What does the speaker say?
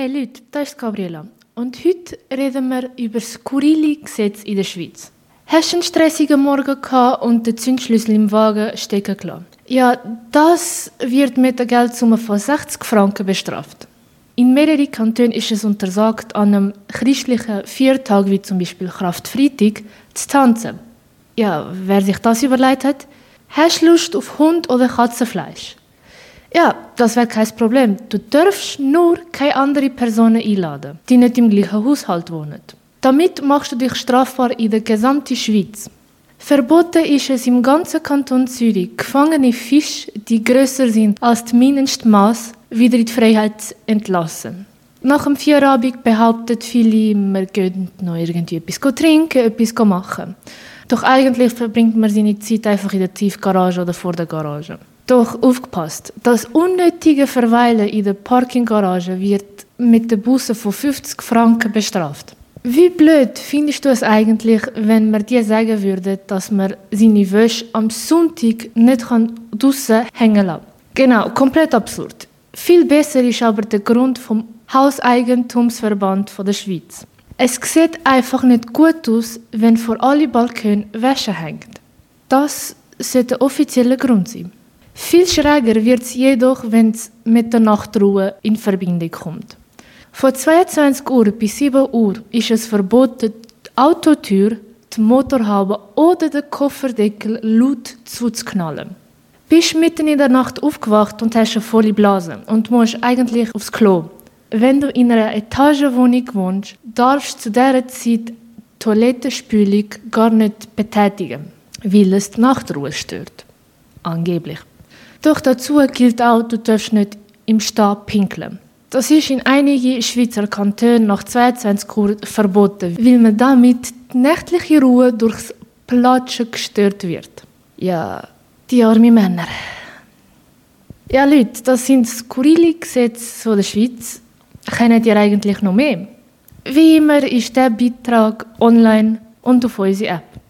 Hey Leute, das ist Gabriela. Und heute reden wir über das skurrile Gesetz in der Schweiz. Hast du einen stressigen Morgen gehabt und den Zündschlüssel im Wagen stecken gelassen? Ja, das wird mit einer Geldsumme von 60 Franken bestraft. In mehreren Kantonen ist es untersagt, an einem christlichen Viertag, wie zum Beispiel Kraftfreitag, zu tanzen. Ja, wer sich das überlegt hat, hast du Lust auf Hund- oder Katzenfleisch? Ja, das wäre kein Problem. Du darfst nur keine anderen Personen einladen, die nicht im gleichen Haushalt wohnen. Damit machst du dich strafbar in der gesamten Schweiz. Verboten ist es im ganzen Kanton Zürich, gefangene Fische, die grösser sind als das Mindestmaß, wieder in die Freiheit zu entlassen. Nach dem Feierabend behaupten viele, wir gehen noch irgendwie etwas trinken, etwas machen. Doch eigentlich verbringt man seine Zeit einfach in der Tiefgarage oder vor der Garage. Doch aufgepasst, das unnötige Verweilen in der Parkinggarage wird mit der Busse von 50 Franken bestraft. Wie blöd findest du es eigentlich, wenn man dir sagen würde, dass man seine Wäsche am Sonntag nicht draussen hängen lassen kann? Genau, komplett absurd. Viel besser ist aber der Grund vom Hauseigentumsverband der Schweiz. Es sieht einfach nicht gut aus, wenn vor alle Balkone Wäsche hängt. Das sollte der offizielle Grund sein. Viel schräger wird es jedoch, wenn es mit der Nachtruhe in Verbindung kommt. Von 22 Uhr bis 7 Uhr ist es verboten, die Autotür, die Motorhaube oder den Kofferdeckel laut zuzuknallen. Bist mitten in der Nacht aufgewacht und hast eine volle Blase und musst eigentlich aufs Klo. Wenn du in einer Etagenwohnung wohnst, darfst du zu dieser Zeit Toilettenspülung gar nicht betätigen, weil es die Nachtruhe stört. Angeblich. Doch dazu gilt auch, du darfst nicht im Stehen pinkeln. Das ist in einigen Schweizer Kantonen nach 22 Uhr verboten, weil man damit die nächtliche Ruhe durchs Platschen gestört wird. Ja, die armen Männer. Ja, Leute, das sind skurrile Gesetze der Schweiz. Kennt ihr eigentlich noch mehr? Wie immer ist der Beitrag online und auf unserer App.